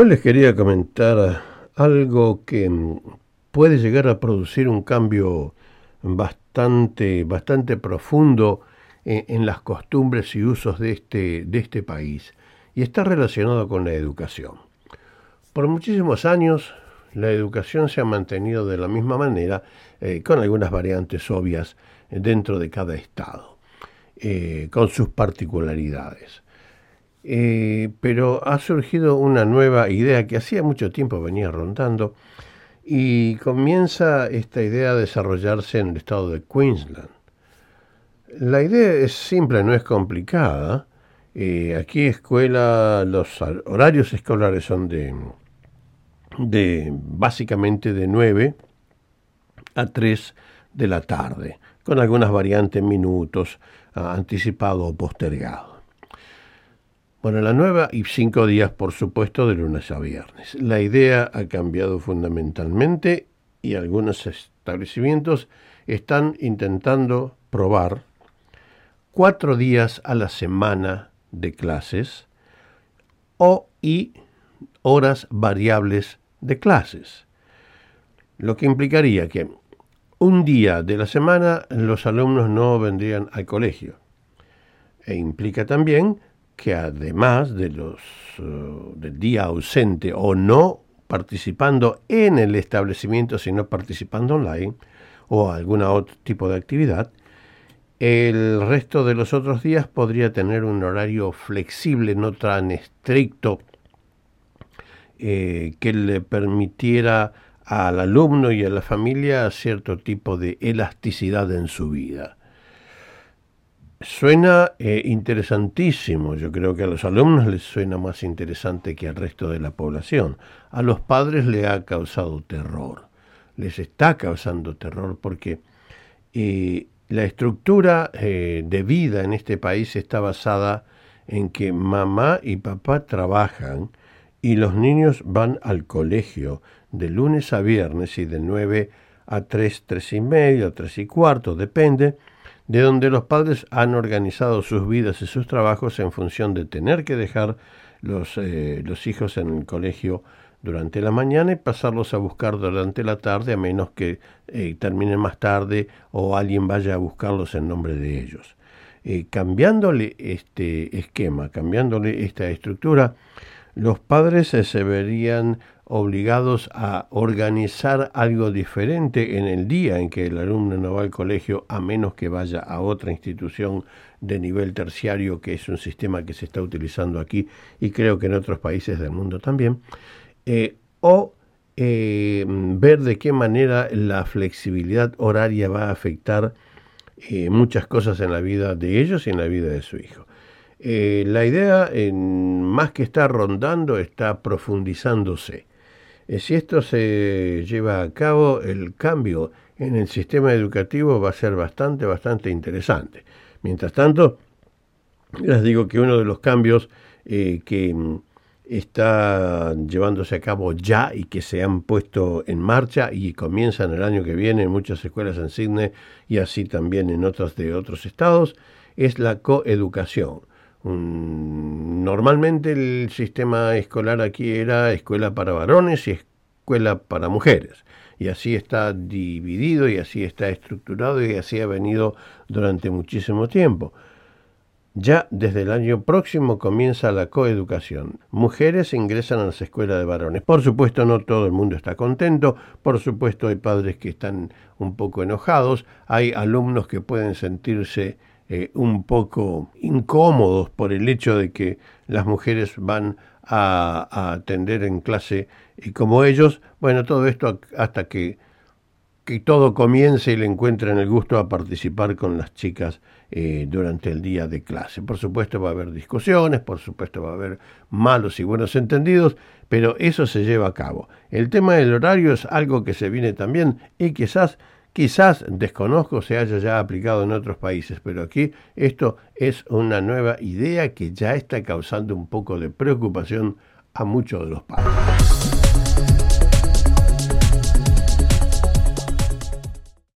Hoy les quería comentar algo que puede llegar a producir un cambio bastante, bastante profundo en, en, las costumbres y usos de este, de este país y está relacionado con la educación. Por muchísimos años la educación se ha mantenido de la misma manera, eh, con algunas variantes obvias dentro de cada estado, eh, con sus particularidades. Eh, pero ha surgido una nueva idea que hacía mucho tiempo venía rondando y comienza esta idea a desarrollarse en el estado de Queensland. La idea es simple, no es complicada. Eh, aquí escuela, los horarios escolares son de, de básicamente de 9 a 3 de la tarde, con algunas variantes minutos, anticipado o postergado. Bueno, la nueva y cinco días, por supuesto, de lunes a viernes. La idea ha cambiado fundamentalmente y algunos establecimientos están intentando probar cuatro días a la semana de clases o y horas variables de clases, lo que implicaría que un día de la semana los alumnos no vendrían al colegio. E implica también que además de los, uh, del día ausente o no participando en el establecimiento, sino participando online o algún otro tipo de actividad, el resto de los otros días podría tener un horario flexible, no tan estricto, eh, que le permitiera al alumno y a la familia cierto tipo de elasticidad en su vida. Suena eh, interesantísimo, yo creo que a los alumnos les suena más interesante que al resto de la población. A los padres le ha causado terror, les está causando terror porque eh, la estructura eh, de vida en este país está basada en que mamá y papá trabajan y los niños van al colegio de lunes a viernes y de 9 a 3, 3 y medio, 3 y cuarto, depende de donde los padres han organizado sus vidas y sus trabajos en función de tener que dejar los, eh, los hijos en el colegio durante la mañana y pasarlos a buscar durante la tarde, a menos que eh, terminen más tarde o alguien vaya a buscarlos en nombre de ellos. Eh, cambiándole este esquema, cambiándole esta estructura, los padres se verían obligados a organizar algo diferente en el día en que el alumno no va al colegio, a menos que vaya a otra institución de nivel terciario, que es un sistema que se está utilizando aquí y creo que en otros países del mundo también, eh, o eh, ver de qué manera la flexibilidad horaria va a afectar eh, muchas cosas en la vida de ellos y en la vida de su hijo. la idea, en, más que está rondando, está profundizándose. Eh, si esto se lleva a cabo, el cambio en el sistema educativo va a ser bastante, bastante interesante. Mientras tanto, les digo que uno de los cambios eh, que mm, está llevándose a cabo ya y que se han puesto en marcha y comienzan el año que viene en muchas escuelas en Sydney y así también en otras de otros estados, es la coeducación. Normalmente el sistema escolar aquí era escuela para varones y escuela para mujeres. Y así está dividido y así está estructurado y así ha venido durante muchísimo tiempo. Ya desde el año próximo comienza la coeducación. Mujeres ingresan a las escuelas de varones. Por supuesto no todo el mundo está contento, por supuesto hay padres que están un poco enojados, hay alumnos que pueden sentirse eh, un poco incómodos por el hecho de que las mujeres van a, atender en clase y como ellos, bueno, todo esto hasta que, que todo comience y le encuentren el gusto a participar con las chicas eh, durante el día de clase. Por supuesto va a haber discusiones, por supuesto va a haber malos y buenos entendidos, pero eso se lleva a cabo. El tema del horario es algo que se viene también y quizás Quizás, desconozco, se haya ya aplicado en otros países, pero aquí esto es una nueva idea que ya está causando un poco de preocupación a muchos de los padres.